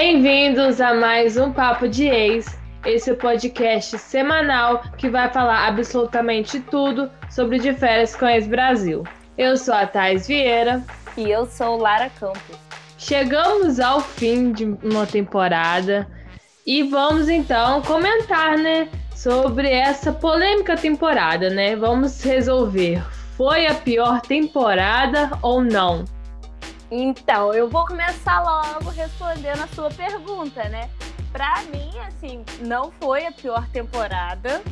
Bem-vindos a mais um Papo de Ex, esse é o podcast semanal que vai falar absolutamente tudo sobre de férias com ex-Brasil. Eu sou a Thais Vieira. E eu sou Lara Campos. Chegamos ao fim de uma temporada e vamos então comentar, né, sobre essa polêmica temporada, né? Vamos resolver. Foi a pior temporada ou não? Então, eu vou começar logo respondendo a sua pergunta, né? Pra mim, assim, não foi a pior temporada,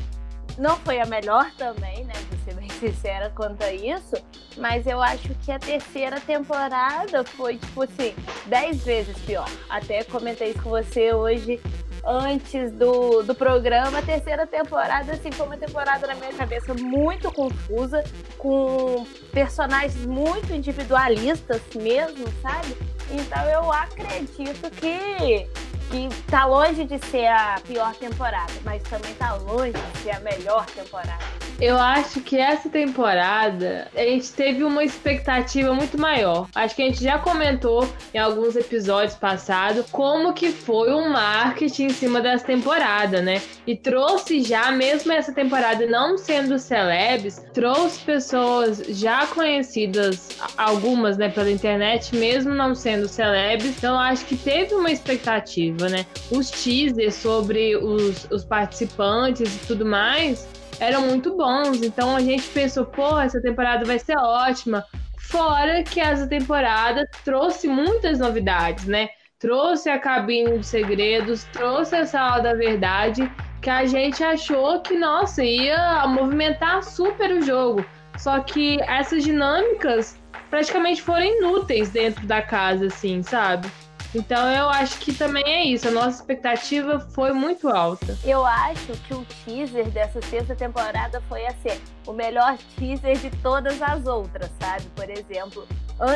não foi a melhor também, né? Vou ser bem sincera quanto a isso, mas eu acho que a terceira temporada foi, tipo assim, dez vezes pior. Até comentei isso com você hoje antes do, do programa. A terceira temporada, assim, foi uma temporada na minha cabeça muito confusa, com personagens muito individualistas mesmo, sabe? Então eu acredito que que tá longe de ser a pior temporada, mas também tá longe de ser a melhor temporada. Eu acho que essa temporada a gente teve uma expectativa muito maior. Acho que a gente já comentou em alguns episódios passados como que foi o marketing em cima dessa temporada, né? E trouxe já, mesmo essa temporada não sendo celebs, trouxe pessoas já conhecidas, algumas, né, pela internet, mesmo não sendo celebs. Então acho que teve uma expectativa né? Os teasers sobre os, os participantes e tudo mais eram muito bons. Então a gente pensou, pô, essa temporada vai ser ótima. Fora que essa temporada trouxe muitas novidades, né? Trouxe a cabine de segredos, trouxe a sala da verdade, que a gente achou que, nossa, ia movimentar super o jogo. Só que essas dinâmicas praticamente foram inúteis dentro da casa, assim, sabe? Então eu acho que também é isso. A nossa expectativa foi muito alta. Eu acho que o teaser dessa sexta temporada foi assim, o melhor teaser de todas as outras, sabe? Por exemplo,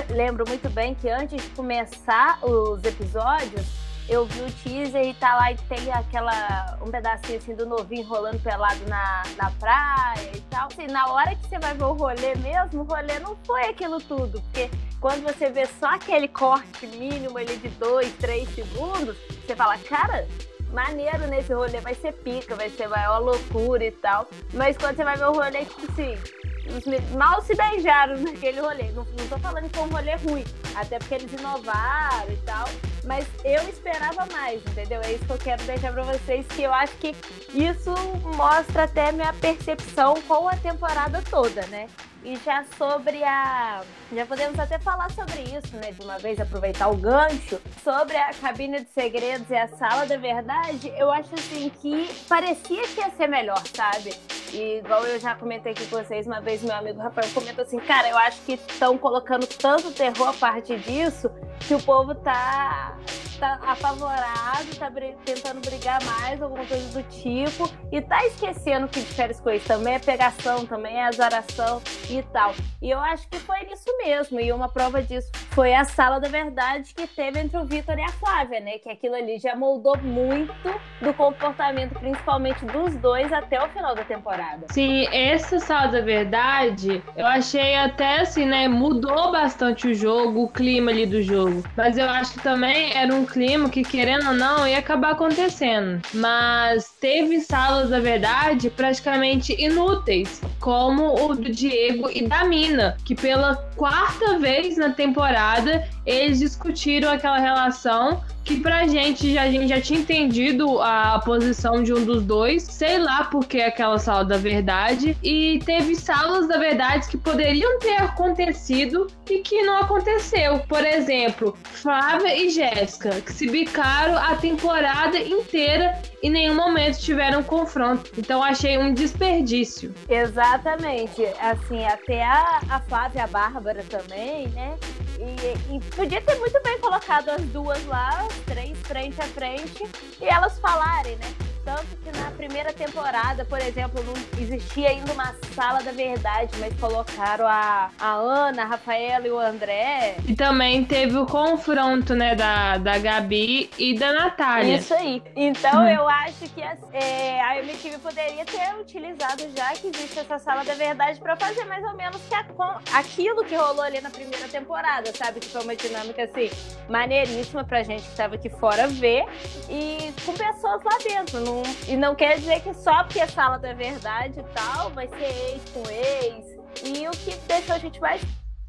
lembro muito bem que antes de começar os episódios, eu vi o teaser e tá lá e tem aquela um pedacinho assim do novinho rolando pelado na, na praia e tal. Assim, na hora que você vai ver o rolê mesmo, o rolê não foi aquilo tudo, porque quando você vê só aquele corte mínimo ali de dois, três segundos, você fala, cara, maneiro nesse rolê, vai ser pica, vai ser maior loucura e tal. Mas quando você vai ver o rolê, tipo assim, mal se beijaram naquele rolê. Não, não tô falando que foi um rolê ruim, até porque eles inovaram e tal. Mas eu esperava mais, entendeu? É isso que eu quero deixar pra vocês, que eu acho que isso mostra até minha percepção com a temporada toda, né? E já sobre a. Já podemos até falar sobre isso, né? De uma vez aproveitar o gancho. Sobre a cabine de segredos e a sala da verdade, eu acho assim que parecia que ia ser melhor, sabe? E igual eu já comentei aqui com vocês uma vez, meu amigo Rafael comentou assim, cara, eu acho que estão colocando tanto terror a partir disso que o povo tá, tá apavorado, tá tentando brigar mais, alguma coisa do tipo, e tá esquecendo que de férias com isso também é pegação, também é azaração e tal. E eu acho que foi nisso mesmo, e uma prova disso foi a sala da verdade que teve entre o Vitor e a Flávia, né? Que aquilo ali já moldou muito do comportamento, principalmente dos dois, até o final da temporada. Sim, essa sala da verdade, eu achei até assim, né? Mudou bastante o jogo, o clima ali do jogo. Mas eu acho que também era um clima que, querendo ou não, ia acabar acontecendo. Mas teve salas da verdade praticamente inúteis, como o do Diego e da Mina, que pela quarta vez na temporada eles discutiram aquela relação que pra gente já, a gente já tinha entendido a posição de um dos dois, sei lá porque aquela sala da verdade, e teve salas da verdade que poderiam ter acontecido e que não aconteceu. Por exemplo, Flávia e Jéssica, que se bicaram a temporada inteira e em nenhum momento tiveram confronto. Então achei um desperdício. Exatamente. Assim, até a, a Flávia a Bárbara também, né? E, e, podia ter muito bem colocado as duas lá, três frente a frente, e elas falarem, né? Tanto que na primeira temporada, por exemplo, não existia ainda uma sala da verdade, mas colocaram a, a Ana, a Rafaela e o André. E também teve o confronto, né, da, da Gabi e da Natália. Isso aí. Então hum. eu acho que a, é, a MTV poderia ter utilizado, já que existe essa sala da verdade, para fazer mais ou menos que a, aquilo que rolou ali na primeira temporada, sabe? Que foi uma dinâmica assim, maneiríssima pra gente que tava aqui fora ver e com pessoas lá dentro. Não, e não quer dizer que só porque a sala da verdade e tal, vai ser ex com ex. E o que deixou a gente mais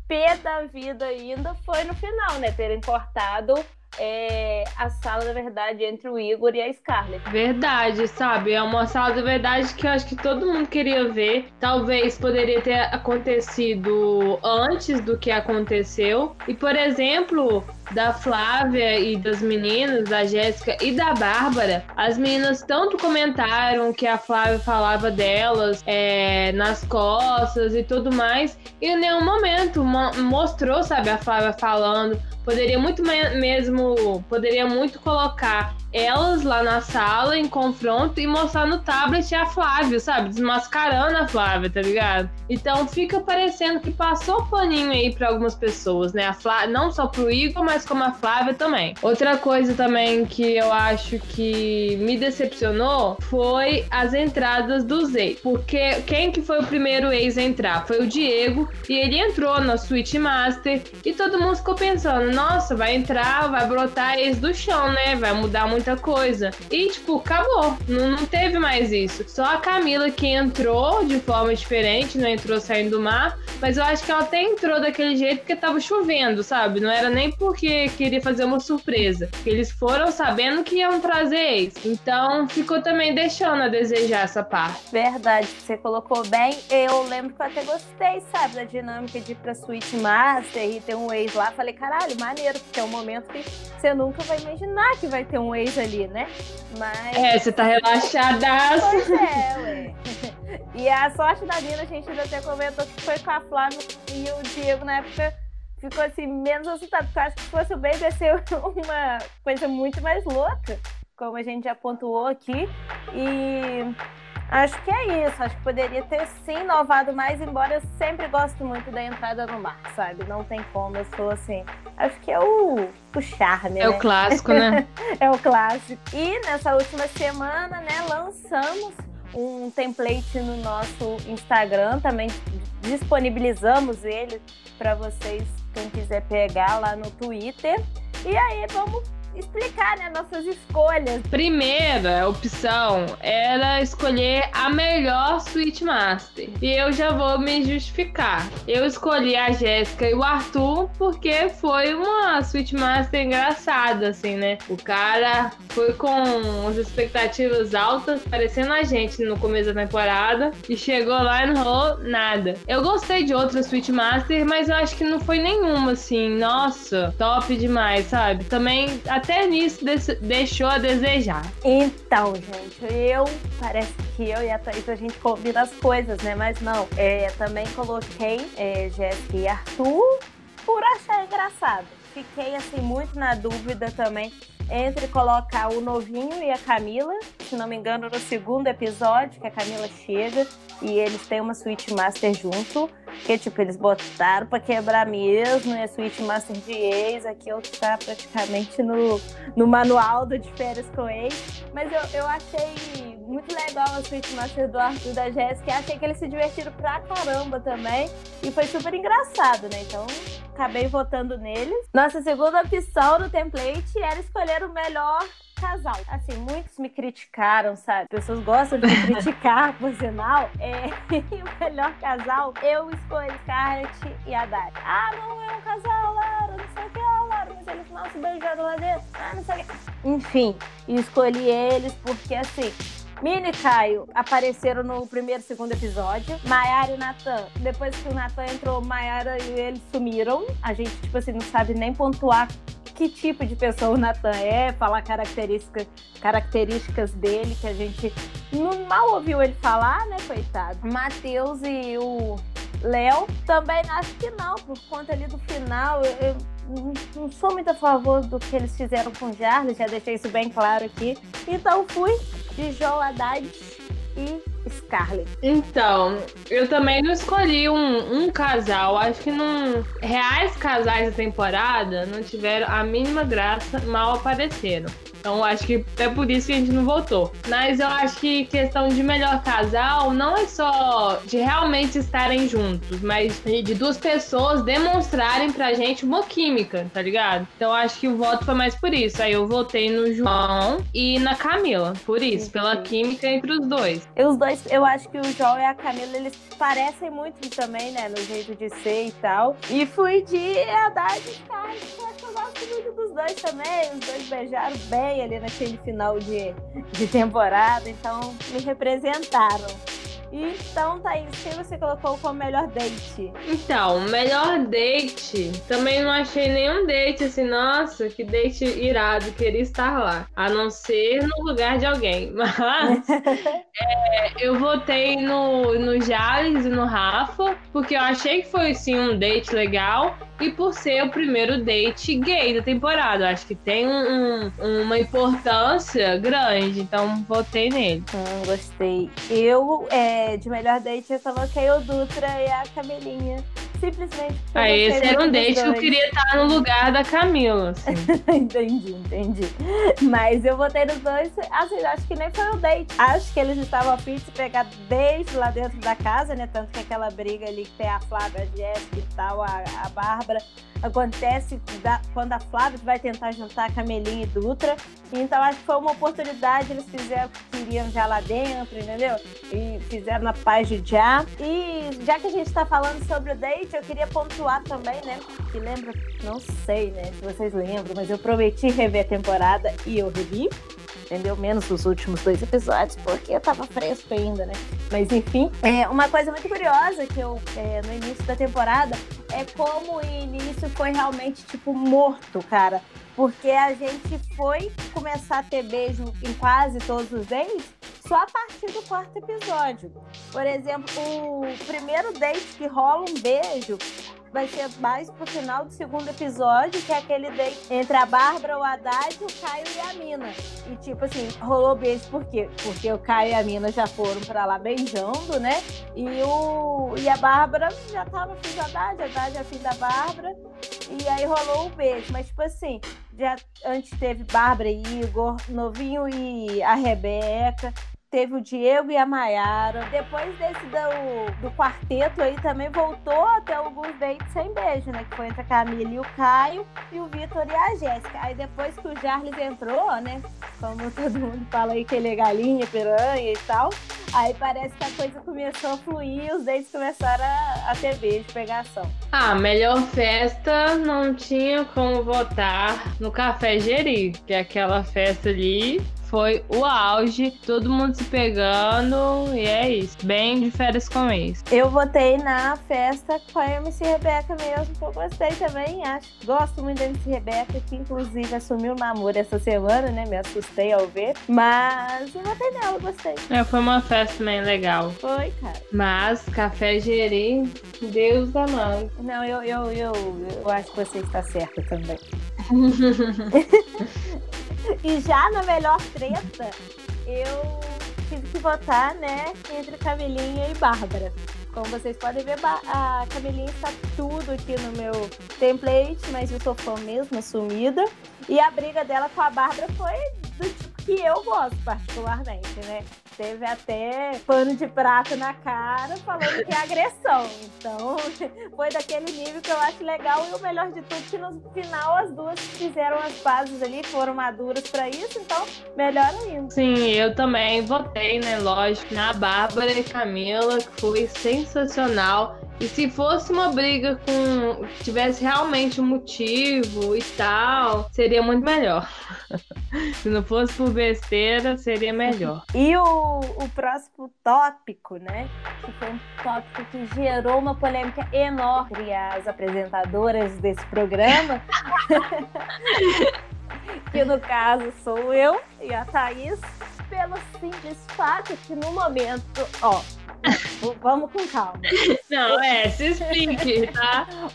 pé da vida ainda foi no final, né? Terem cortado é, a sala da verdade entre o Igor e a Scarlett. Verdade, sabe? É uma sala da verdade que eu acho que todo mundo queria ver. Talvez poderia ter acontecido antes do que aconteceu. E, por exemplo, da Flávia e das meninas, da Jéssica e da Bárbara, as meninas tanto comentaram que a Flávia falava delas é, nas costas e tudo mais, e em nenhum momento mostrou, sabe, a Flávia falando Poderia muito mesmo, poderia muito colocar elas lá na sala em confronto e mostrar no tablet a Flávia, sabe? Desmascarando a Flávia, tá ligado? Então fica parecendo que passou paninho aí para algumas pessoas, né? A Flávia, não só pro Igor, mas como a Flávia também. Outra coisa também que eu acho que me decepcionou foi as entradas dos ex. Porque quem que foi o primeiro ex a entrar? Foi o Diego e ele entrou na Switch Master e todo mundo ficou pensando, nossa, vai entrar, vai brotar ex do chão, né? Vai mudar muita coisa. E, tipo, acabou. Não, não teve mais isso. Só a Camila que entrou de forma diferente, não entrou saindo do mar. Mas eu acho que ela até entrou daquele jeito porque tava chovendo, sabe? Não era nem porque queria fazer uma surpresa. Eles foram sabendo que iam trazer ex. Então ficou também deixando a desejar essa parte. Verdade, você colocou bem. Eu lembro que eu até gostei, sabe, da dinâmica de ir pra Suite Master e ter um ex lá. Falei, caralho, maneiro, porque é um momento que você nunca vai imaginar que vai ter um ex ali, né? Mas. É, você tá relaxada. Pois é, ué. E a sorte da Nina, a gente ainda até comentou que foi com a Flávia e o Diego na época ficou assim, menos assustado, porque eu acho que se fosse o bem ia ser uma coisa muito mais louca, como a gente já pontuou aqui. E Acho que é isso. Acho que poderia ter sim inovado mais, embora eu sempre gosto muito da entrada no mar, sabe? Não tem como, eu sou assim. Acho que é o, o charme. É né? o clássico, né? é o clássico. E nessa última semana, né, lançamos um template no nosso Instagram, também disponibilizamos ele para vocês, quem quiser pegar lá no Twitter. E aí vamos explicar, né, nossas escolhas. Primeira opção era escolher a melhor Switch Master. E eu já vou me justificar. Eu escolhi a Jéssica e o Arthur porque foi uma Switch Master engraçada, assim, né? O cara foi com as expectativas altas, parecendo a gente no começo da temporada, e chegou lá e não rolou nada. Eu gostei de outra Switch Master, mas eu acho que não foi nenhuma, assim, nossa, top demais, sabe? Também a até nisso deixou a desejar. Então, gente, eu parece que eu e a Thaís a gente combina as coisas, né? Mas não. É, também coloquei é, Jéssica e Arthur por achar engraçado. Fiquei assim muito na dúvida também entre colocar o novinho e a Camila, se não me engano, no segundo episódio, que a Camila chega e eles têm uma Switch Master junto, que tipo, eles botaram pra quebrar mesmo, e a Switch Master de ex, aqui eu tá praticamente no, no manual do de férias com ex, mas eu, eu achei muito legal a Switch Master do Arthur e da Jéssica, achei que eles se divertiram pra caramba também, e foi super engraçado, né, então acabei votando neles. Nossa segunda opção no template era escolher o melhor casal. Assim, muitos me criticaram, sabe? Pessoas gostam de me criticar, por sinal. É, o melhor casal, eu escolhi Scarlett e Haddad. Ah, não é um casal, Laura, não sei o que, Laura, mas eles não se beijaram lá dentro. Ah, não sei o que. Enfim, escolhi eles porque, assim, Mini e Caio apareceram no primeiro e segundo episódio. Maiara e Natan, depois que o Natan entrou, Maiara e eles sumiram. A gente, tipo assim, não sabe nem pontuar que tipo de pessoa o Natan é, falar características, características dele, que a gente não mal ouviu ele falar, né, coitado. Matheus e o Léo também acho que não, por conta ali do final. Eu, eu não sou muito a favor do que eles fizeram com o Jarles, já deixei isso bem claro aqui. Então fui de João Haddad e Scarlett. Então, eu também não escolhi um, um casal. Acho que não. Reais casais da temporada não tiveram a mínima graça, mal apareceram. Então acho que é por isso que a gente não votou. Mas eu acho que questão de melhor casal não é só de realmente estarem juntos, mas de duas pessoas demonstrarem pra gente uma química, tá ligado? Então acho que o voto foi mais por isso. Aí eu votei no João e na Camila, por isso, pela química entre os dois. E os dois, eu acho que o João e a Camila, eles parecem muito também, né, no jeito de ser e tal. E fui de Haddad e eu gosto muito dos dois também. Os dois beijaram bem ali naquele final de, de temporada, então me representaram. Então, Thaís, quem você colocou como melhor date? Então, melhor date. Também não achei nenhum date assim, nossa, que date irado, queria estar lá. A não ser no lugar de alguém. Mas é, eu votei no, no Jales e no Rafa, porque eu achei que foi sim um date legal. E por ser o primeiro date gay da temporada. Acho que tem um, um, uma importância grande. Então, votei nele. Hum, gostei. Eu. É de melhor date, eu coloquei o Dutra e a Camelinha. Simplesmente. Ah, esse era um date que eu queria estar no lugar da Camila. Assim. entendi, entendi. Mas eu botei nos dois, assim, acho que nem foi um date. Acho que eles estavam a fim de se pegar desde lá dentro da casa, né? Tanto que aquela briga ali que tem a Flávia, a Jéssica e tal, a, a Bárbara, acontece da, quando a Flávia vai tentar juntar a Camelinha e Dutra. Então acho que foi uma oportunidade, eles fizeram o que queriam já lá dentro, entendeu? E fizeram na paz de já. E já que a gente tá falando sobre o date, eu queria pontuar também, né? Que lembra, não sei, né? Se vocês lembram, mas eu prometi rever a temporada e eu revi entendeu? Menos os últimos dois episódios, porque eu tava fresco ainda, né? Mas enfim, é, uma coisa muito curiosa que eu, é, no início da temporada, é como o início foi realmente, tipo, morto, cara. Porque a gente foi começar a ter beijo em quase todos os dates só a partir do quarto episódio. Por exemplo, o primeiro date que rola um beijo vai ser mais pro final do segundo episódio, que é aquele entre a Bárbara, o Haddad, o Caio e a Mina. E tipo assim, rolou beijo por quê? Porque o Caio e a Mina já foram pra lá beijando, né? E, o, e a Bárbara já tava afim do Haddad, a Haddad é afim da Bárbara. E aí rolou o beijo. Mas tipo assim, já antes teve Bárbara e Igor, Novinho e a Rebeca teve o Diego e a Maiara. Depois desse do, do quarteto aí também voltou até alguns dates sem beijo, né? Que foi entre a Camila e o Caio e o Vitor e a Jéssica. Aí depois que o Jarles entrou, né? Como todo mundo fala aí que ele é galinha, piranha e tal. Aí parece que a coisa começou a fluir e os dates começaram a, a ter beijo, pegação. Ah, melhor festa não tinha como votar no Café Geri, que é aquela festa ali foi o auge, todo mundo se pegando e é isso. Bem de férias com ex. Eu votei na festa com a MC Rebeca mesmo, que eu gostei também, acho. Gosto muito da MC Rebeca, que inclusive assumiu o namoro essa semana, né? Me assustei ao ver. Mas eu votei nela, gostei. É, foi uma festa também legal. Foi, cara. Mas Café Geri, Deus da mãe. Não, eu, eu, eu, eu acho que você está certa também. E já na melhor treta, eu tive que votar, né, entre Camilinha e Bárbara. Como vocês podem ver, a Camilinha está tudo aqui no meu template, mas eu sou fã mesmo, assumida. E a briga dela com a Bárbara foi do tipo que eu gosto particularmente, né? Teve até pano de prata na cara falando que é agressão. Então, foi daquele nível que eu acho legal e o melhor de tudo que no final as duas fizeram as pazes ali, foram maduras para isso, então melhor ainda. Sim, eu também votei, né, lógico, na Bárbara e Camila, que foi sensacional. E se fosse uma briga com. tivesse realmente um motivo e tal, seria muito melhor. se não fosse por besteira, seria melhor. E o, o próximo tópico, né? Que foi um tópico que gerou uma polêmica enorme entre as apresentadoras desse programa. que no caso sou eu e a Thaís, pelo simples fato que no momento, ó, Vamos com calma. Não, é, se explique, tá?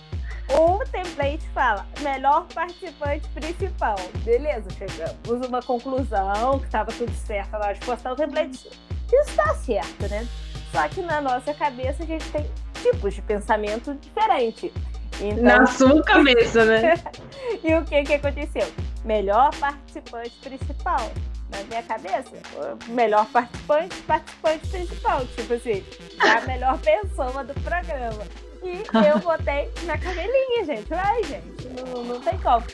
O template fala melhor participante principal. Beleza, chegamos uma conclusão que estava tudo certo na hora de postar o template. Está certo, né? Só que na nossa cabeça a gente tem tipos de pensamento diferente. Então... Na sua cabeça, né? e o que que aconteceu? melhor participante principal. Na minha cabeça, melhor participante, participante principal. Tipo assim, é a melhor pessoa do programa. E eu votei na Camelinha, gente. Ai, gente, não, não tem como.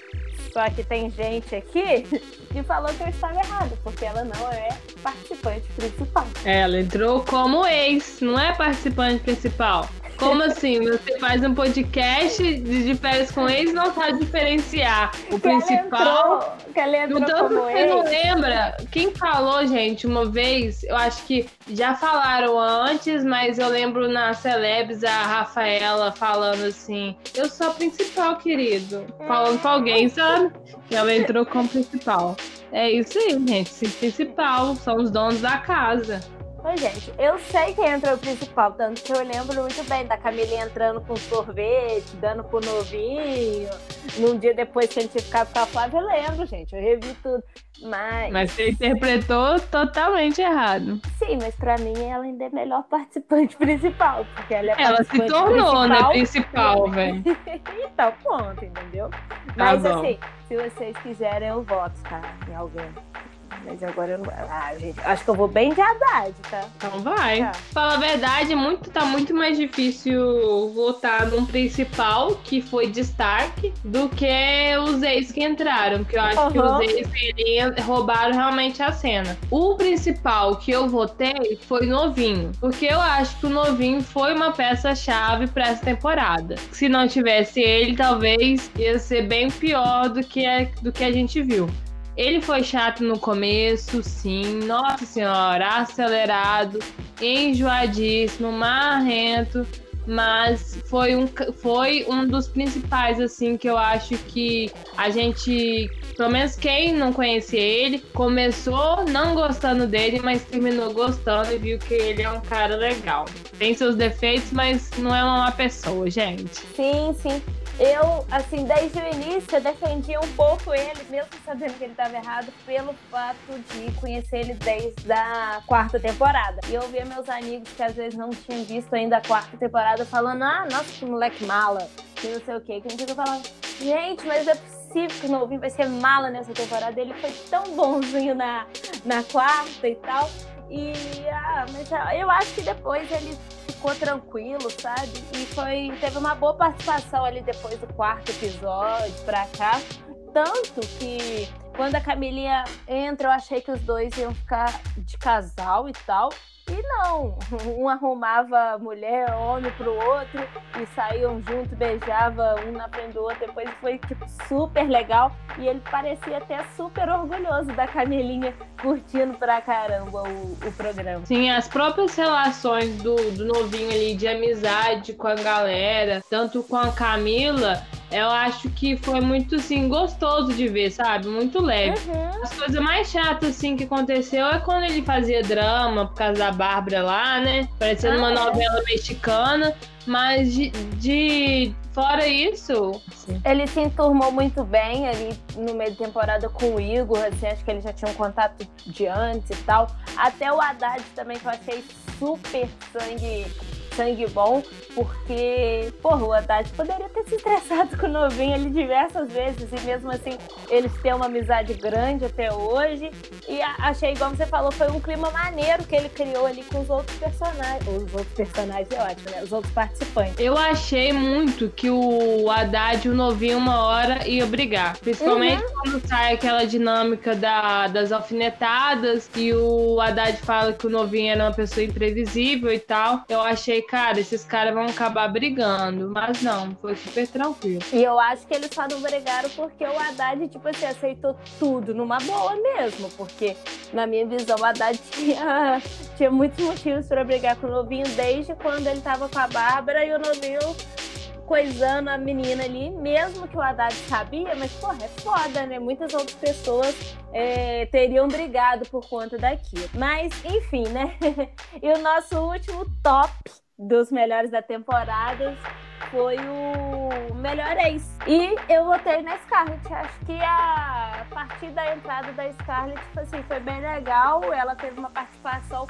Só que tem gente aqui que falou que eu estava errado, porque ela não é participante principal. Ela entrou como ex, não é participante principal. Como assim? Você faz um podcast de, férias com ex e não sabe diferenciar o que principal. Ela entrou, que ela então você ex. não lembra? Quem falou, gente, uma vez, eu acho que já falaram antes, mas eu lembro na Celebs a Rafaela falando assim: Eu sou a principal, querido. Falando pra alguém, sabe? Que ela entrou como principal. É isso aí, gente. Sim, principal. São os donos da casa. Oi, gente, eu sei quem entrou principal, tanto que eu lembro muito bem da Camila entrando com sorvete, dando pro novinho. Num dia depois que a gente ficava com a Flávia, eu lembro, gente, eu revi tudo. Mas, Mas você interpretou totalmente errado. sim, mas pra mim ela ainda é melhor participante principal, porque ela é Ela se tornou, né, principal. velho. então, ponto, entendeu? Mas bom. assim, se vocês quiserem, eu voto, tá? Em alguém. Mas agora eu não. Ah, gente, acho que eu vou bem de Haddad, tá? Então vai. Tá. Fala a verdade, muito, tá muito mais difícil votar num principal que foi destaque do que os ex que entraram. Porque eu acho que Aham. os ex roubaram realmente a cena. O principal que eu votei foi Novinho. Porque eu acho que o Novinho foi uma peça-chave pra essa temporada. Se não tivesse ele, talvez ia ser bem pior do que, a- do que a gente viu. Ele foi chato no começo, sim. Nossa senhora, acelerado, enjoadíssimo, marrento. Mas foi um, foi um dos principais, assim, que eu acho que a gente, pelo menos quem não conhecia ele, começou não gostando dele, mas terminou gostando e viu que ele é um cara legal. Tem seus defeitos, mas não é uma má pessoa, gente. Sim, sim. Eu, assim, desde o início, eu defendia um pouco ele, mesmo sabendo que ele estava errado, pelo fato de conhecer ele desde a quarta temporada. E eu via meus amigos que às vezes não tinham visto ainda a quarta temporada falando: ah, nossa, que moleque mala, que não sei o quê. Que eu falava, gente, mas é possível que o novinho vai ser mala nessa temporada. Ele foi tão bonzinho na, na quarta e tal. E, ah, mas ah, eu acho que depois ele ficou tranquilo, sabe? E foi, teve uma boa participação ali depois do quarto episódio pra cá. Tanto que quando a Camilinha entra, eu achei que os dois iam ficar de casal e tal. E não, um arrumava mulher, homem pro outro e saíam junto, beijava um na frente do outro. Depois foi tipo super legal e ele parecia até super orgulhoso da Camilinha curtindo pra caramba o, o programa. Sim, as próprias relações do, do novinho ali de amizade com a galera, tanto com a Camila, eu acho que foi muito, assim, gostoso de ver, sabe? Muito leve. Uhum. As coisas mais chatas, assim, que aconteceu é quando ele fazia drama por causa da Bárbara lá, né? Parecendo uma Ah, é? novela mexicana. Mas de, de- Fora isso. assim, Ele se enturmou muito bem ali no meio da temporada com o Igor, assim, acho que eles já tinham contato de antes e tal. Até o Haddad também, que eu achei super sangue, sangue bom, porque, porra, o Haddad poderia ter se estressado com o novinho ali diversas vezes, e mesmo assim eles têm uma amizade grande até hoje. E achei, igual você falou, foi um clima maneiro que ele criou ali com os outros personagens. Os outros personagens é ótimo, né? Os outros participantes. Eu achei muito que o Haddad e o novinho uma hora ia brigar. Principalmente quando sai aquela dinâmica da, das alfinetadas e o Haddad fala que o novinho era uma pessoa imprevisível e tal. Eu achei, cara, esses caras vão acabar brigando. Mas não, foi super tranquilo. E eu acho que eles só não brigaram porque o Haddad, tipo assim, aceitou tudo numa boa mesmo. Porque, na minha visão, o Haddad tinha, tinha muitos motivos pra brigar com o novinho desde quando ele tava com a Bárbara e o novinho coisando a menina ali, mesmo que o Haddad sabia, mas, porra, é foda, né? Muitas outras pessoas é, teriam brigado por conta daquilo. Mas, enfim, né? e o nosso último top dos melhores da temporada foi o melhor ex. E eu votei na Scarlett. Acho que a partir da entrada da Scarlett, tipo assim, foi bem legal. Ela teve uma participação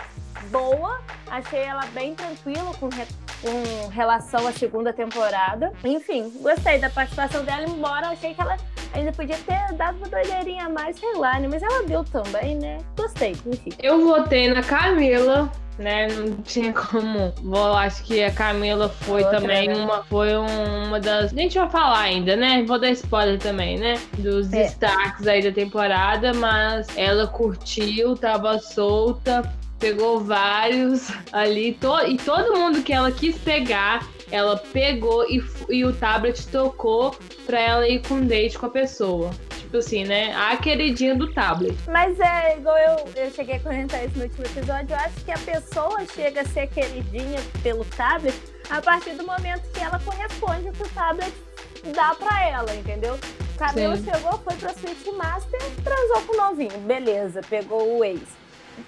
boa. Achei ela bem tranquila com, re- com relação à segunda temporada. Enfim, gostei da participação dela, embora achei que ela Ainda podia ter dado uma doideirinha a mais, sei lá, né? Mas ela deu também, né? Gostei, enfim. Eu votei na Camila, né? Não tinha como. Vou, acho que a Camila foi Outra, também né? uma, foi uma das. A gente vai falar ainda, né? Vou dar spoiler também, né? Dos é. destaques aí da temporada, mas ela curtiu, tava solta, pegou vários ali, to, e todo mundo que ela quis pegar, ela pegou e, e o tablet tocou pra ela ir com date com a pessoa tipo assim, né? A queridinha do tablet. Mas é igual eu, eu cheguei a comentar isso no último episódio, eu acho que a pessoa chega a ser queridinha pelo tablet a partir do momento que ela corresponde ao que o tablet dá pra ela, entendeu? Camila Sim. chegou, foi pra Switch Master, transou com o novinho, beleza, pegou o ex.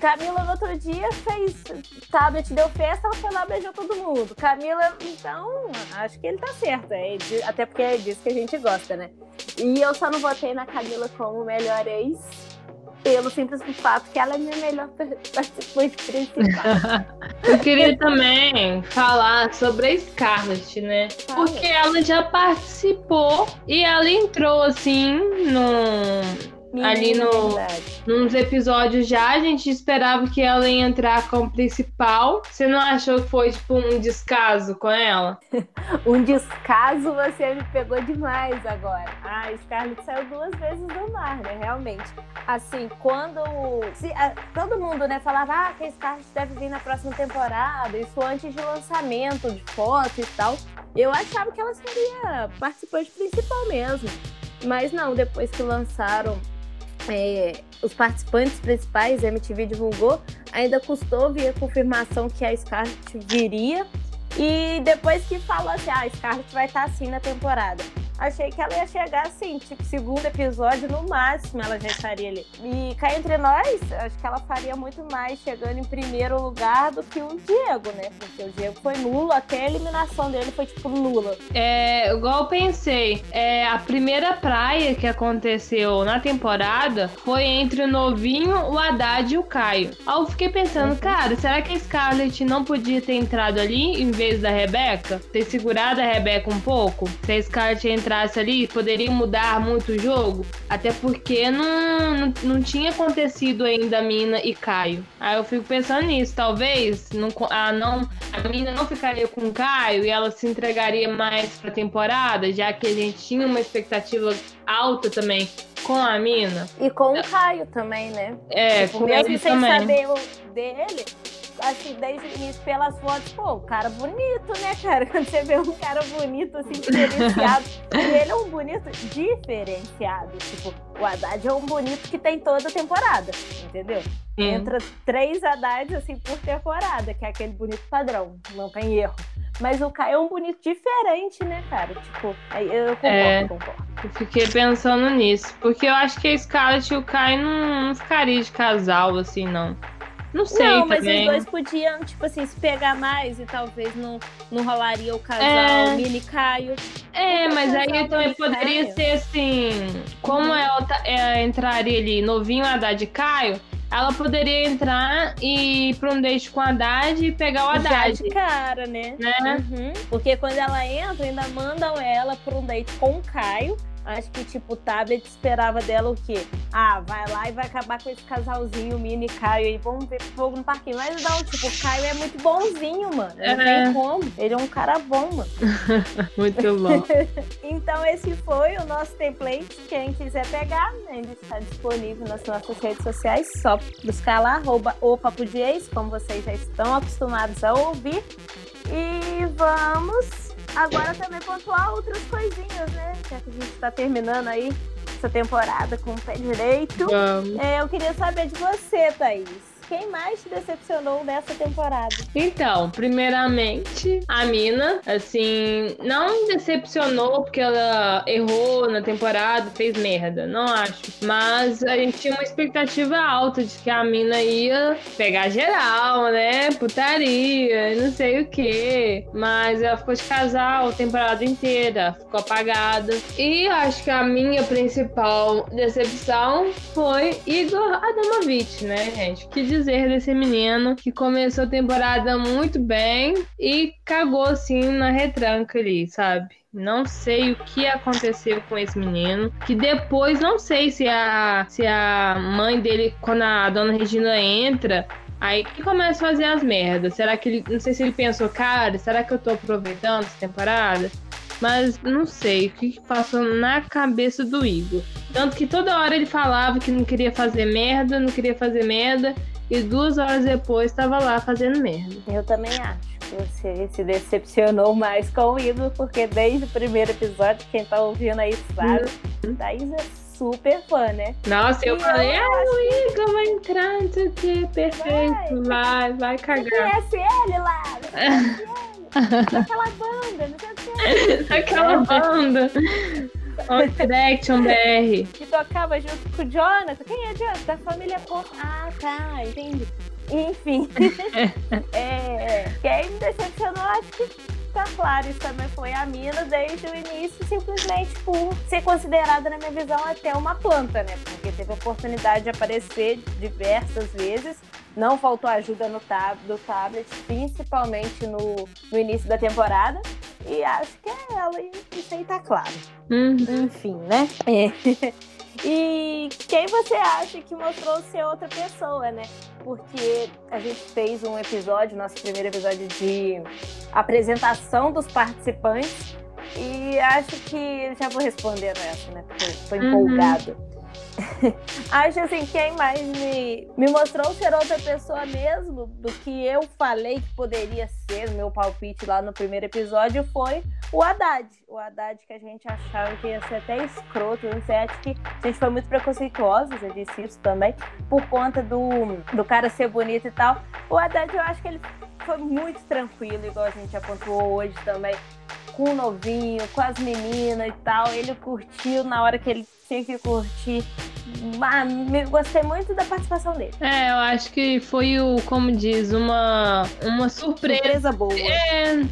Camila no outro dia fez tablet, deu festa, ela foi lá beijou todo mundo. Camila, então, acho que ele tá certo. É, até porque é disso que a gente gosta, né? E eu só não votei na Camila como melhor ex pelo simples fato que ela é minha melhor participante principal. eu queria também falar sobre a Scarlett, né? Porque ela já participou e ela entrou assim no ali no, nos episódios já, a gente esperava que ela ia entrar como principal. Você não achou que foi tipo um descaso com ela? um descaso você me pegou demais agora. Ah, Scarlett saiu duas vezes do mar, né? Realmente. Assim, quando se, a, todo mundo, né, falava ah, que a Scarlett deve vir na próxima temporada, isso antes de lançamento de foto e tal. Eu achava que ela seria participante principal mesmo. Mas não, depois que lançaram é, os participantes principais, a MTV divulgou, ainda custou vir a confirmação que a Scarlett viria. E depois que falou assim, ah, a Scarlett vai estar assim na temporada achei que ela ia chegar assim, tipo, segundo episódio, no máximo ela já estaria ali. E cá entre nós, acho que ela faria muito mais chegando em primeiro lugar do que o Diego, né? Porque o Diego foi nulo, até a eliminação dele foi tipo nula. É, igual eu pensei, é, a primeira praia que aconteceu na temporada foi entre o Novinho, o Haddad e o Caio. Aí eu fiquei pensando, uhum. cara, será que a Scarlett não podia ter entrado ali em vez da Rebeca? Ter segurado a Rebeca um pouco? Se a Scarlett entrasse ali, poderia mudar muito o jogo. Até porque não, não, não tinha acontecido ainda a Mina e Caio. Aí eu fico pensando nisso. Talvez não, a, não, a Mina não ficaria com o Caio e ela se entregaria mais pra temporada, já que a gente tinha uma expectativa alta também com a Mina. E com o Caio também, né? É, tipo, com mesmo ele sem também. saber dele, assim, desde o início pelas fotos, pô, cara bonito, né, cara? Quando você vê um cara bonito, assim, diferenciado. ele é um bonito diferenciado. Tipo, o Haddad é um bonito que tem toda a temporada, entendeu? Sim. Entra três Haddad, assim, por temporada, que é aquele bonito padrão, não tem erro. Mas o Caio é um bonito diferente, né, cara? Tipo, eu concordo, é, concordo. Eu fiquei pensando nisso. Porque eu acho que a Scarlett e o Caio não, não ficariam de casal, assim, não. Não sei Não, mas também. os dois podiam, tipo assim, se pegar mais e talvez não, não rolaria o casal é... Mini Caio. É, mas aí também poderia ser assim, como hum. ela tá, é, entraria ali novinho Haddad Caio, ela poderia entrar e ir pra um date com a Haddad e pegar o Haddad. Já de cara, né? né? Uhum. Porque quando ela entra, ainda mandam ela pra um date com o Caio Acho que, tipo, o tablet esperava dela o quê? Ah, vai lá e vai acabar com esse casalzinho, mini Caio aí, vamos ver fogo no parquinho. Mas não, tipo, o Caio é muito bonzinho, mano. Não é. tem como. Ele é um cara bom, mano. muito bom. então, esse foi o nosso template. Quem quiser pegar, ainda está disponível nas nossas redes sociais. Só buscar lá, arroba o Papo de Ex, como vocês já estão acostumados a ouvir. E vamos agora também pontuar outras coisinhas, né? Já que a gente está terminando aí essa temporada com o pé direito. É, eu queria saber de você, Thaís quem mais te decepcionou nessa temporada? Então, primeiramente, a Mina, assim, não decepcionou porque ela errou na temporada, fez merda, não acho. Mas a gente tinha uma expectativa alta de que a Mina ia pegar geral, né? Putaria, não sei o que. Mas ela ficou de casal a temporada inteira, ficou apagada. E acho que a minha principal decepção foi Igor Adamovich, né, gente? Que dizer desse menino que começou a temporada muito bem e cagou assim na retranca ali, sabe? Não sei o que aconteceu com esse menino. Que depois, não sei se a, se a mãe dele, quando a dona Regina entra, Aí que começa a fazer as merdas. Será que ele. Não sei se ele pensou, cara, será que eu tô aproveitando essa temporada? Mas não sei o que passou na cabeça do Igor. Tanto que toda hora ele falava que não queria fazer merda, não queria fazer merda. E duas horas depois estava lá fazendo merda. Eu também acho que você se decepcionou mais com o Igor, porque desde o primeiro episódio, quem tá ouvindo aí sabe, uhum. Thaís é super fã, né? Nossa, eu e falei, ah, o Igor vai entrar, não sei o que, perfeito, vai, vai cagar. Conhece ele lá, Daquela banda, não sei o que. Daquela banda. Direction BR. Que tocava junto com o Jonathan. Quem é Jonathan? Da família Pop. Ah, tá, entendi. Enfim. é, quem me decepcionou, acho que tá claro, isso também foi a mina desde o início, simplesmente por ser considerada, na minha visão, até uma planta, né? Porque teve a oportunidade de aparecer diversas vezes. Não faltou ajuda no tab, do tablet, principalmente no, no início da temporada. E acho que é ela, e isso aí tá claro. Uhum. Enfim, né? É. E quem você acha que mostrou ser outra pessoa, né? Porque a gente fez um episódio, nosso primeiro episódio de apresentação dos participantes. E acho que já vou respondendo essa, né? Porque foi uhum. Acho assim, quem mais me, me mostrou ser outra pessoa mesmo do que eu falei que poderia ser, meu palpite lá no primeiro episódio, foi o Haddad. O Haddad que a gente achava que ia ser até escroto, não sei, acho que a gente foi muito preconceituosa, eu disse isso também, por conta do, do cara ser bonito e tal. O Haddad, eu acho que ele foi muito tranquilo, igual a gente apontou hoje também com o novinho, com as meninas e tal. Ele curtiu na hora que ele tinha que curtir. Ah, gostei muito da participação dele. É, eu acho que foi o, como diz, uma, uma surpresa. Surpresa boa. É,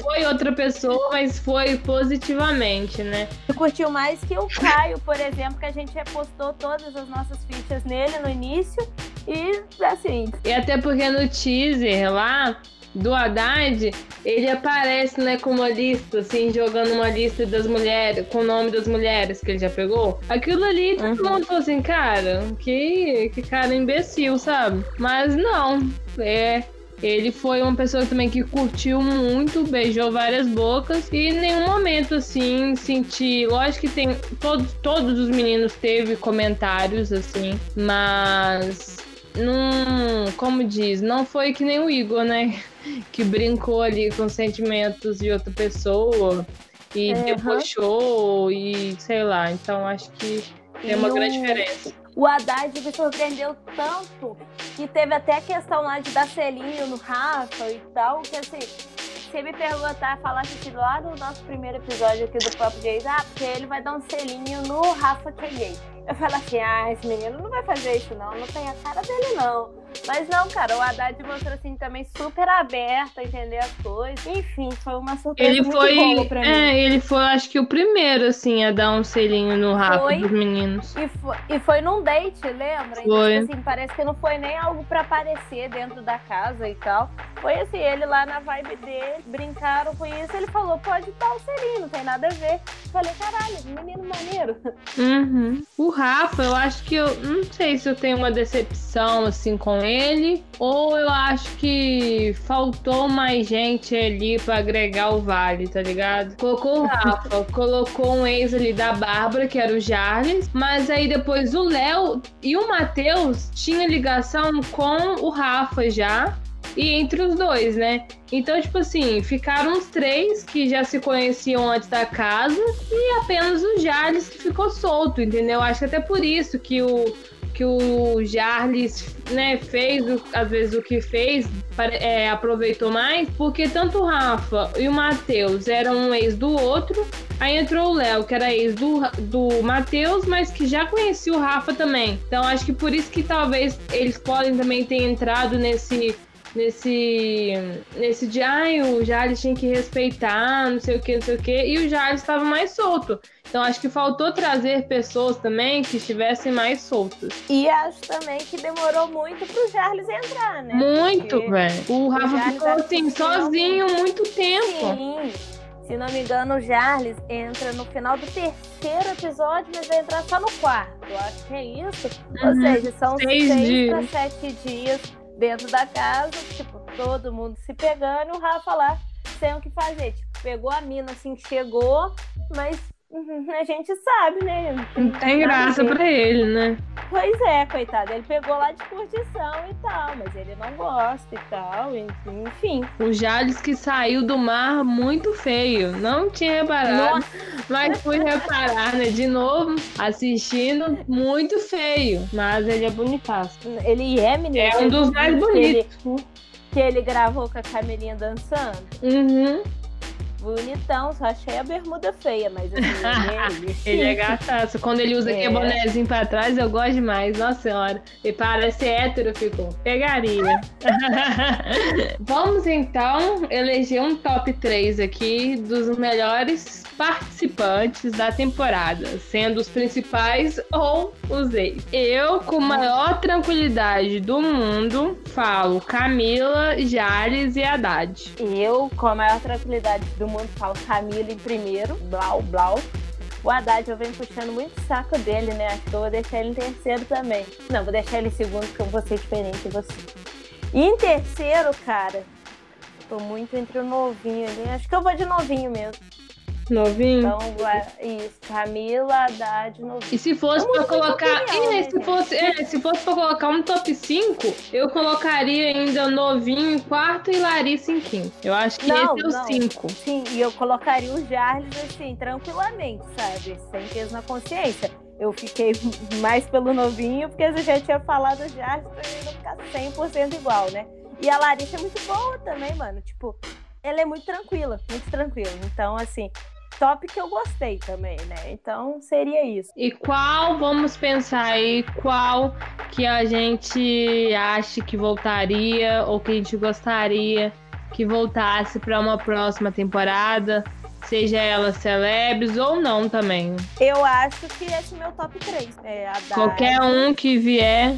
foi outra pessoa, mas foi positivamente, né? Eu curtiu mais que o Caio, por exemplo, que a gente repostou todas as nossas fichas nele no início. E assim. E até porque no teaser lá do Haddad, ele aparece, né, com uma lista, assim, jogando uma lista das mulheres, com o nome das mulheres que ele já pegou. Aquilo ali, todo uhum. mundo falou assim, cara, que, que cara imbecil, sabe? Mas não, é. Ele foi uma pessoa também que curtiu muito, beijou várias bocas e em nenhum momento assim senti. Lógico que tem. Todos, todos os meninos teve comentários assim, mas não. Como diz, não foi que nem o Igor, né? que brincou ali com sentimentos de outra pessoa e uhum. debochou e sei lá. Então acho que tem uma e grande o... diferença. O Haddad me surpreendeu tanto que teve até a questão lá de dar selinho no Rafa e tal, que assim, você me perguntar, falasse assim lá no nosso primeiro episódio aqui do Papo Gays, ah, porque ele vai dar um selinho no Rafa que é gay. Eu falo assim, ah, esse menino não vai fazer isso não, não tem a cara dele não. Mas não, cara, o Haddad mostrou assim também super aberto a entender as coisas. Enfim, foi uma surpresa ele muito foi, boa pra mim. É, ele foi, acho que o primeiro, assim, a dar um selinho no Rafa foi, dos meninos. E foi, e foi num date, lembra? Então, foi. Então, assim, parece que não foi nem algo pra aparecer dentro da casa e tal. Foi assim, ele lá na vibe dele, brincaram com isso, ele falou, pode dar um selinho, não tem nada a ver. Eu falei, caralho, menino maneiro. Uhum. O Rafa, eu acho que eu não sei se eu tenho uma decepção, assim, com ele, ou eu acho que faltou mais gente ali para agregar o Vale, tá ligado? Colocou o Rafa, colocou um ex ali da Bárbara, que era o Jarles, mas aí depois o Léo e o Matheus tinham ligação com o Rafa já e entre os dois, né? Então, tipo assim, ficaram os três que já se conheciam antes da casa e apenas o Jarles que ficou solto, entendeu? Acho que até por isso que o que o Jarles né, fez, às vezes o que fez, é, aproveitou mais, porque tanto o Rafa e o Matheus eram um ex do outro, aí entrou o Léo, que era ex do, do Matheus, mas que já conhecia o Rafa também. Então acho que por isso que talvez eles podem também ter entrado nesse nesse nesse de ai, o Jales tinha que respeitar, não sei o que, não sei o que, e o Jales estava mais solto. Então acho que faltou trazer pessoas também que estivessem mais soltas. E acho também que demorou muito pro Charles entrar, né? Muito, velho. O Rafa ficou assim, sozinho muito tempo. Sim. Se não me engano, o Charles entra no final do terceiro episódio, mas vai entrar só no quarto. Acho que é isso. Uhum. Ou seja, são seis, seis para sete dias dentro da casa, tipo, todo mundo se pegando e o Rafa lá sem o que fazer. Tipo, pegou a mina assim, chegou, mas a gente sabe, né? Não tem graça pra ele, né? Pois é, coitado. Ele pegou lá de curtição e tal, mas ele não gosta e tal, enfim. O Jales que saiu do mar muito feio. Não tinha reparado, Nossa. mas fui reparar, né? De novo, assistindo, muito feio. Mas ele é bonitaço. Ele é, menino. É um dos mais bonitos. Que ele, que ele gravou com a Camelinha dançando. Uhum bonitão, só achei a bermuda feia, mas assim, ele, ele é gataço. Quando ele usa é. aquele bonézinho pra trás, eu gosto demais. Nossa senhora. E parece hétero, ficou. Pegaria. Vamos então eleger um top 3 aqui dos melhores participantes da temporada, sendo os principais ou os ex. Eu, com maior tranquilidade do mundo, falo Camila, Jales e Haddad. Eu, com a maior tranquilidade do mundo, falo Camila em primeiro, Blau, Blau. O Haddad eu venho puxando muito o saco dele, né? Acho que eu vou deixar ele em terceiro também. Não, vou deixar ele em segundo, porque eu vou ser diferente de você. E em terceiro, cara, tô muito entre o novinho ali. Acho que eu vou de novinho mesmo. Novinho? Então, isso, Camila, Haddad, novinho. E se fosse pra colocar. Opinião, é, se, fosse, é, se fosse pra colocar um top 5, eu colocaria ainda novinho em quarto e Larissa em quinto. Eu acho que não, esse é o 5. Sim, e eu colocaria o Jarles assim, tranquilamente, sabe? Sem peso na consciência. Eu fiquei mais pelo novinho, porque eu já tinha falado o Jarles pra ele não ficar 100% igual, né? E a Larissa é muito boa também, mano. Tipo, ela é muito tranquila, muito tranquila. Então, assim, top que eu gostei também, né? Então seria isso. E qual, vamos pensar aí, qual que a gente acha que voltaria ou que a gente gostaria que voltasse para uma próxima temporada? Seja ela celebres ou não também. Eu acho que esse é meu top 3. É Qualquer um que vier.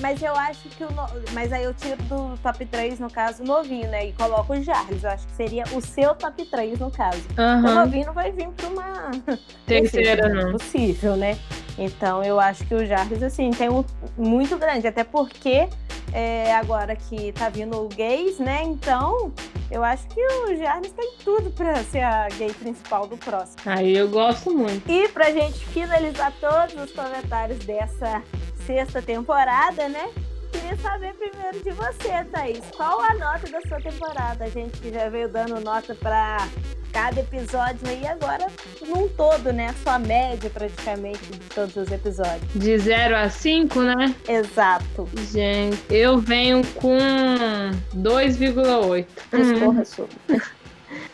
Mas eu acho que o. No... Mas aí eu tiro do top 3, no caso, novinho, né? E coloco o Jarles. Eu acho que seria o seu top 3, no caso. Uhum. O novinho não vai vir pra uma. Terceira, não. Possível, né? Então eu acho que o Jarvis, assim, tem um muito grande. Até porque é, agora que tá vindo o gays, né? Então eu acho que o Jarvis tem tudo pra ser a gay principal do próximo. Aí eu gosto muito. E pra gente finalizar todos os comentários dessa sexta temporada, né? Queria saber primeiro de você, Thaís. Qual a nota da sua temporada? A gente que já veio dando nota para cada episódio aí, agora num todo, né? Sua média praticamente de todos os episódios. De 0 a 5, né? Exato. Gente, eu venho com 2,8. Escorra hum. sobre.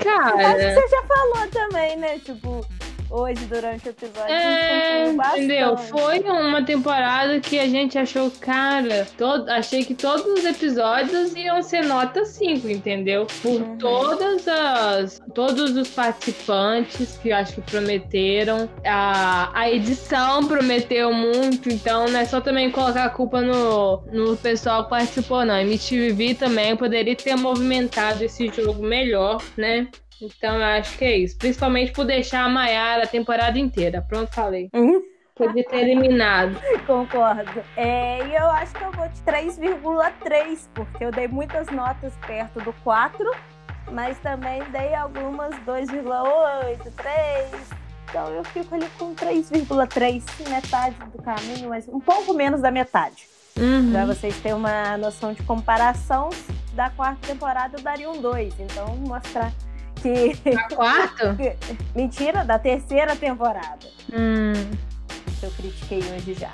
Cara. Acho que você já falou também, né? Tipo, hoje durante o episódio. É, entendeu? Foi uma temporada que a gente achou, cara, todo, achei que todos os episódios iam ser nota 5, entendeu? Por uhum. todas as. Todos os participantes que eu acho que prometeram. A, a edição prometeu muito, então não é só também colocar a culpa no, no pessoal que participou, não. A MTV também poderia ter movimentado esse jogo melhor, né? Então eu acho que é isso. Principalmente por deixar a Maiara a temporada inteira. Pronto, falei. Uhum. Podia ter eliminado. Concordo. É, e eu acho que eu vou de 3,3, porque eu dei muitas notas perto do 4, mas também dei algumas 2,8, 3. Então eu fico ali com 3,3, metade do caminho, mas um pouco menos da metade. Uhum. Para vocês terem uma noção de comparação, da quarta temporada eu daria um 2. Então, mostrar que. Da quarta? Mentira, da terceira temporada. Hum. Eu critiquei hoje já.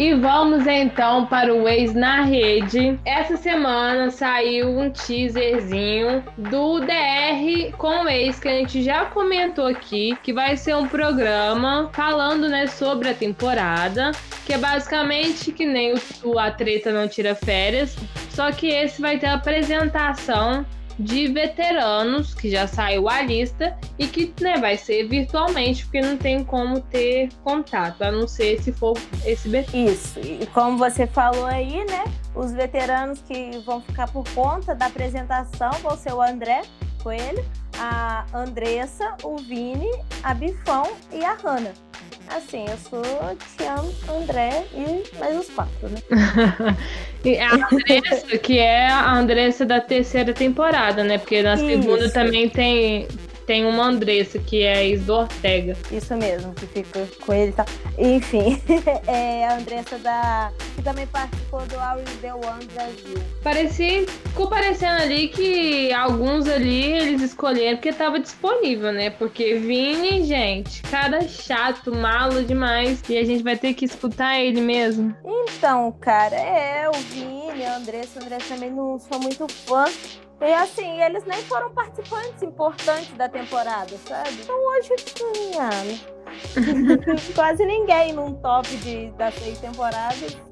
E vamos então para o Ex na Rede. Essa semana saiu um teaserzinho do DR com o ex que a gente já comentou aqui, que vai ser um programa falando, né, sobre a temporada, que é basicamente que nem o, a treta não tira férias, só que esse vai ter a apresentação de veteranos, que já saiu a lista, e que né, vai ser virtualmente, porque não tem como ter contato, a não ser se for esse Isso, e como você falou aí, né? Os veteranos que vão ficar por conta da apresentação vão ser o André Coelho, a Andressa, o Vini, a Bifão e a Hanna. Assim, eu sou Tiano, André e mais os quatro, né? e a Andressa, que é a Andressa da terceira temporada, né? Porque na Isso. segunda também tem, tem uma Andressa, que é a ex do Ortega. Isso mesmo, que fica com ele e tal. Enfim, é a Andressa da. Que também participou do Always The One Brasil. Parecia. Ficou parecendo ali que alguns ali eles escolheram porque tava disponível, né? Porque Vini, gente, cara chato, malo demais. E a gente vai ter que escutar ele mesmo. Então, cara, é, o Vini, a Andressa, a Andressa também não sou muito fã. E assim, eles nem foram participantes importantes da temporada, sabe? Então hoje tinha quase ninguém num top de, das seis temporadas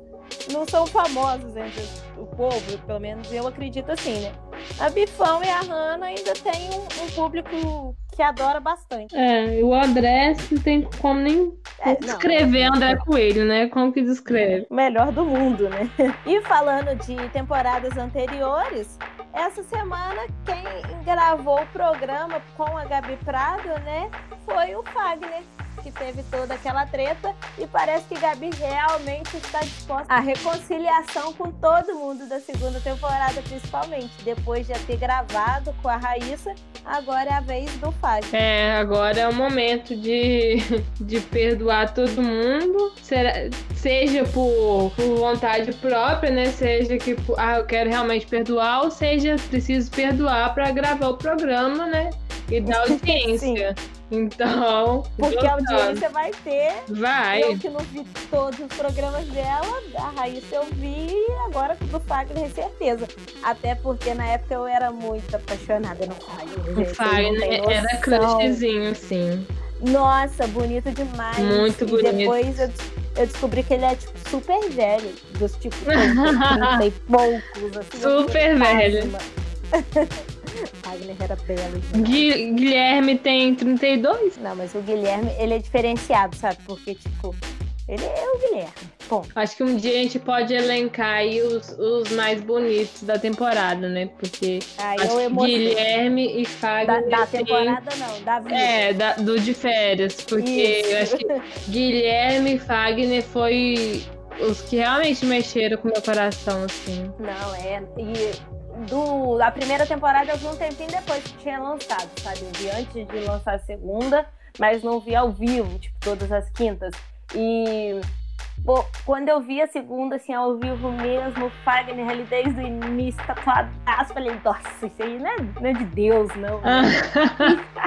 não são famosos entre o povo, pelo menos eu acredito assim, né? A Bifão e a Hannah ainda tem um, um público que adora bastante. É, o André não tem como nem é, descrever não, André Coelho, né? Como que descreve? Melhor do mundo, né? E falando de temporadas anteriores, essa semana quem gravou o programa com a Gabi Prado, né, foi o Fagner que teve toda aquela treta e parece que Gabi realmente está disposta à reconciliação com todo mundo da segunda temporada, principalmente. Depois de ter gravado com a Raíssa, agora é a vez do Fagner. É, agora é o momento de, de perdoar todo mundo, seja por, por vontade própria, né? Seja que ah, eu quero realmente perdoar, ou seja, preciso perdoar para gravar o programa, né? E dar audiência. Então. Porque a audiência vai ter. Vai. Eu que não vi todos os programas dela, a Raíssa eu vi e agora do Fagner, é certeza. Até porque na época eu era muito apaixonada no Fagner. O Fagner era crushzinho, sim. Nossa, bonito demais. Muito e bonito. depois eu, eu, descobri que ele é, tipo, super velho. Dos, tipo, 30 e poucos. Assim, super velho. Wagner era belo. Guilherme tem 32? Não, mas o Guilherme, ele é diferenciado, sabe? Porque, tipo, ele é o Guilherme. Bom. Acho que um dia a gente pode elencar aí os, os mais bonitos da temporada, né? Porque acho Guilherme e Fagner. Da, da temporada tem... não, da vida. É, da, do de férias. Porque Isso. eu acho que Guilherme e Fagner foi os que realmente mexeram com o meu coração, assim. Não, é. E do, a primeira temporada eu vi um tempinho depois que tinha lançado, sabe? Eu vi antes de lançar a segunda, mas não vi ao vivo, tipo, todas as quintas. E Pô, quando eu vi a segunda, assim, ao vivo mesmo, Fagner ali desde o início, tatuadaço, falei, nossa, isso aí não é, não é de Deus, não.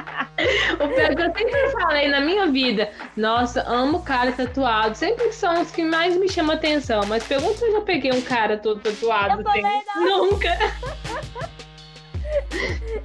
o pior que eu sempre falei na minha vida, nossa, amo cara tatuado, sempre são os que mais me chamam atenção, mas pergunta se eu já peguei um cara todo tatuado. Eu não. Nunca.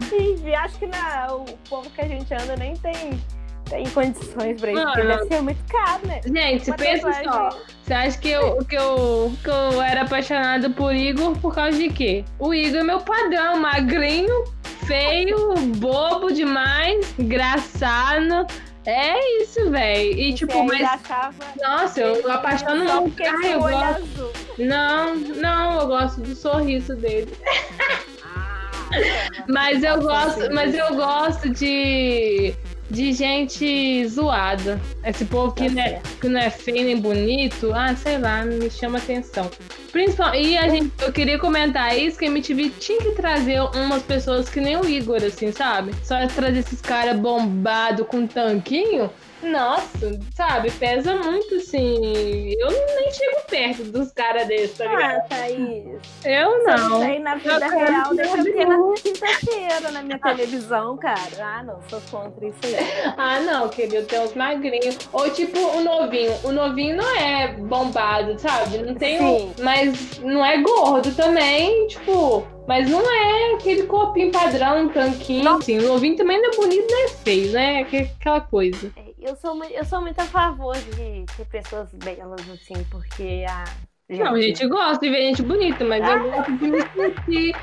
Sim, acho que na, o povo que a gente anda nem tem tem condições pra isso, porque deve ser muito caro, né? Gente, Uma pensa só. Você acha que eu, que, eu, que eu era apaixonada por Igor por causa de quê? O Igor é meu padrão, magrinho, feio, bobo demais, engraçado. É isso, velho. E tipo, mas. Achava... Nossa, eu, eu apaixono muito. Ai, eu gosto. Azul. Não, não, eu gosto do sorriso dele. Ah, mas eu gosto, mas eu gosto de de gente zoada. Esse povo que, tá não é, que não é feio nem bonito, ah, sei lá, me chama atenção. Principalmente, e a gente, eu queria comentar isso, que a MTV tinha que trazer umas pessoas que nem o Igor, assim, sabe? Só trazer esses caras bombados com tanquinho nossa, sabe, pesa muito, assim. Eu nem chego perto dos caras desses, tá ligado? Ah, Thaís. Eu não. Aí na vida eu real, deixa eu ver na quinta-feira na minha televisão, cara. Ah, não, sou contra isso aí. Ah, não, querido, tem uns magrinhos. Ou tipo o novinho. O novinho não é bombado, sabe? Não tem. Sim. Um... Mas não é gordo também, tipo. Mas não é aquele corpinho padrão, tanquinho. Não. Assim, o novinho também não é bonito nem é feio, né? Aquela coisa. É eu sou, eu sou muito a favor de ter pessoas belas, assim, porque a. Gente... Não, a gente gosta de ver gente bonita, mas ah. eu gosto de me sentir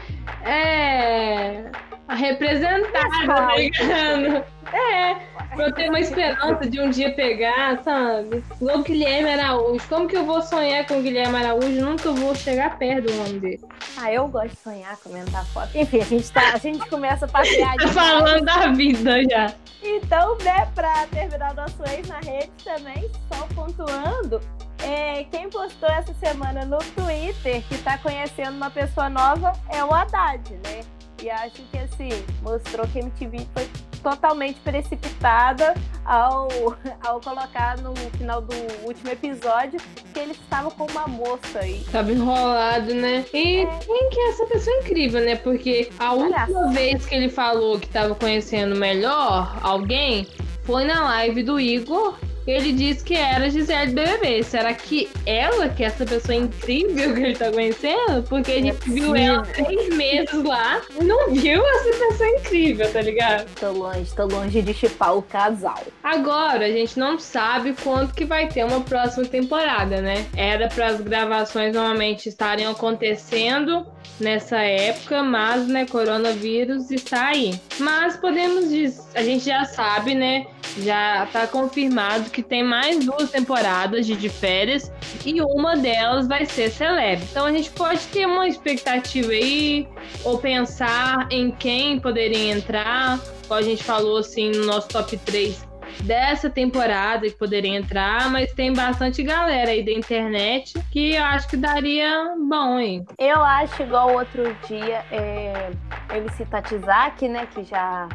é, representada, tá ligado? É. pra eu ter uma esperança de um dia pegar, sabe? Igual o Guilherme Araújo. Como que eu vou sonhar com o Guilherme Araújo? Nunca vou chegar perto do nome dele. Ah, eu gosto de sonhar, comentar foto. Enfim, a gente, tá, a gente começa a passear. Tá falando da vida já. Então, né, pra terminar nosso ex na rede também, só pontuando, é, quem postou essa semana no Twitter que tá conhecendo uma pessoa nova é o Haddad, né? E acho que assim, mostrou que a MTV foi totalmente precipitada ao, ao colocar no final do último episódio que ele estava com uma moça aí. Tava enrolado, né? E é. quem que é essa pessoa incrível, né? Porque a última vez que ele falou que estava conhecendo melhor alguém foi na live do Igor ele disse que era Gisele BBB. Será que ela, que é essa pessoa incrível que ele tá conhecendo? Porque a gente é viu ela três meses lá não viu essa pessoa incrível, tá ligado? Tô longe, tô longe de chipar o casal. Agora, a gente não sabe quanto que vai ter uma próxima temporada, né? Era para as gravações normalmente estarem acontecendo nessa época, mas, né, coronavírus está aí. Mas podemos dizer, a gente já sabe, né, já tá confirmado que tem mais duas temporadas de, de férias e uma delas vai ser Celeb. Então a gente pode ter uma expectativa aí ou pensar em quem poderia entrar, como a gente falou assim no nosso top 3 dessa temporada que poderia entrar, mas tem bastante galera aí da internet que eu acho que daria bom, hein? Eu acho igual outro dia, é, MC Tatizaki, né, que já,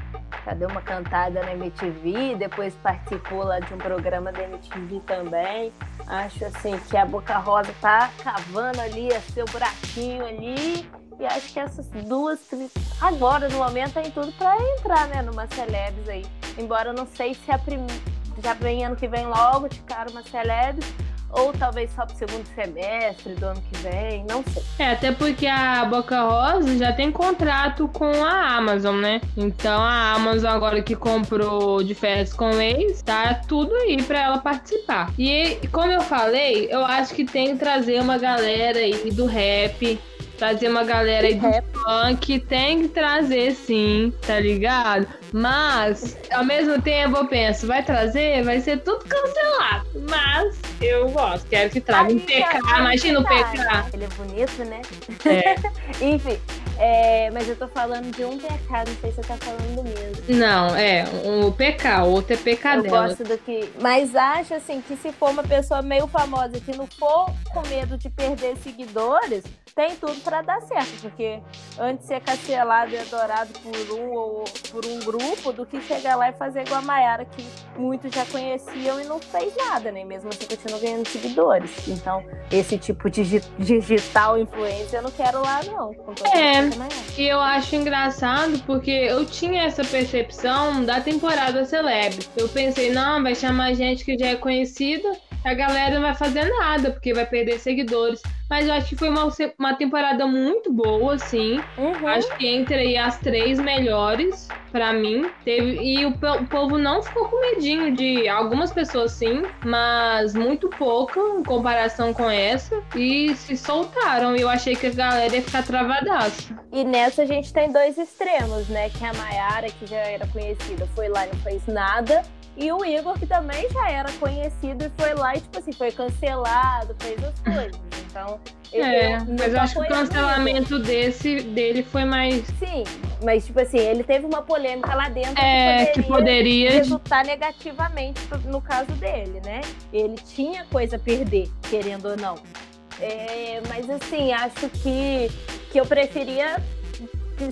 deu uma cantada na MTV, depois participou lá de um programa da MTV também. Acho assim que a Boca Rosa tá cavando ali a seu buraquinho ali e acho que essas duas, agora no momento, tem tudo para entrar, né, numa celebs aí. Embora eu não sei se a prim... já vem ano que vem logo de cara uma celebs, ou talvez só pro segundo semestre do ano que vem, não sei. É, até porque a Boca Rosa já tem contrato com a Amazon, né? Então a Amazon agora que comprou de férias com ex, tá tudo aí para ela participar. E como eu falei, eu acho que tem que trazer uma galera aí do rap, trazer uma galera aí do funk, tem que trazer sim, tá ligado? Mas, ao mesmo tempo, eu penso, vai trazer, vai ser tudo cancelado. Mas eu gosto, quero que traga um PK, imagina o PK. Ele é bonito, né? É. Enfim, é, mas eu tô falando de um PK, não sei se você tá falando do mesmo. Não, é, o um PK, o outro é dela. Eu gosto do que. Mas acho assim que se for uma pessoa meio famosa que não for com medo de perder seguidores, tem tudo para dar certo, porque antes ser cancelado e adorado por um ou por um grupo do que chegar lá e fazer igual a Mayara, que muitos já conheciam e não fez nada, né? Mesmo assim continua ganhando seguidores. Então, esse tipo de digital influência eu não quero lá, não. É, e eu acho engraçado porque eu tinha essa percepção da temporada Celeb. Eu pensei, não, vai chamar gente que já é conhecida a galera não vai fazer nada, porque vai perder seguidores. Mas eu acho que foi uma, uma temporada muito boa, assim. Uhum. Acho que entre aí as três melhores, para mim. Teve, e o, o, povo não ficou com medinho de algumas pessoas, sim, mas muito pouca em comparação com essa. E se soltaram. E eu achei que a galera ia ficar travadaça. E nessa a gente tem dois extremos, né? Que a Mayara, que já era conhecida, foi lá e não fez nada. E o Igor, que também já era conhecido e foi lá e, tipo assim, foi cancelado, fez as coisas. Então, é, mas eu acho que o cancelamento desse, dele foi mais. Sim, mas, tipo assim, ele teve uma polêmica lá dentro é, que poderia, que poderia resultar negativamente no caso dele, né? Ele tinha coisa a perder, querendo ou não. É, mas, assim, acho que, que eu preferia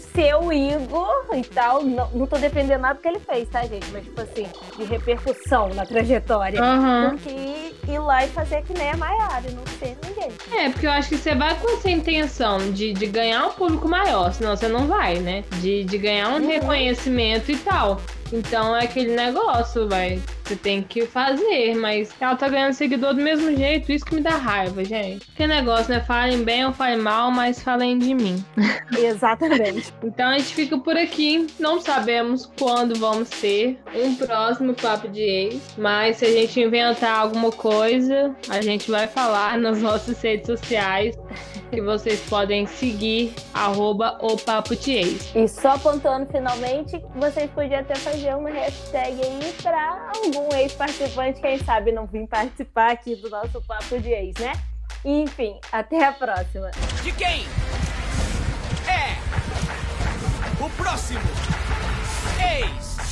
ser o Igor e tal. Não, não tô defendendo nada que ele fez, tá, gente? Mas, tipo assim, de repercussão na trajetória. Uhum. Do que ir lá e fazer que nem a Maiara, não ser ninguém. É, porque eu acho que você vai com essa intenção de, de ganhar um público maior, senão você não vai, né? De, de ganhar um uhum. reconhecimento e tal. Então é aquele negócio, vai. Você tem que fazer, mas ela tá ganhando seguidor do mesmo jeito, isso que me dá raiva, gente. Que negócio, né? Falem bem ou falem mal, mas falem de mim. Exatamente. então a gente fica por aqui. Não sabemos quando vamos ter um próximo papo de ex, mas se a gente inventar alguma coisa, a gente vai falar nas nossas redes sociais. Que vocês podem seguir arroba o Papo de Ex. E só pontuando finalmente, vocês podiam até fazer uma hashtag aí para algum ex-participante, quem sabe não vir participar aqui do nosso Papo de Ex, né? Enfim, até a próxima. De quem? É o próximo ex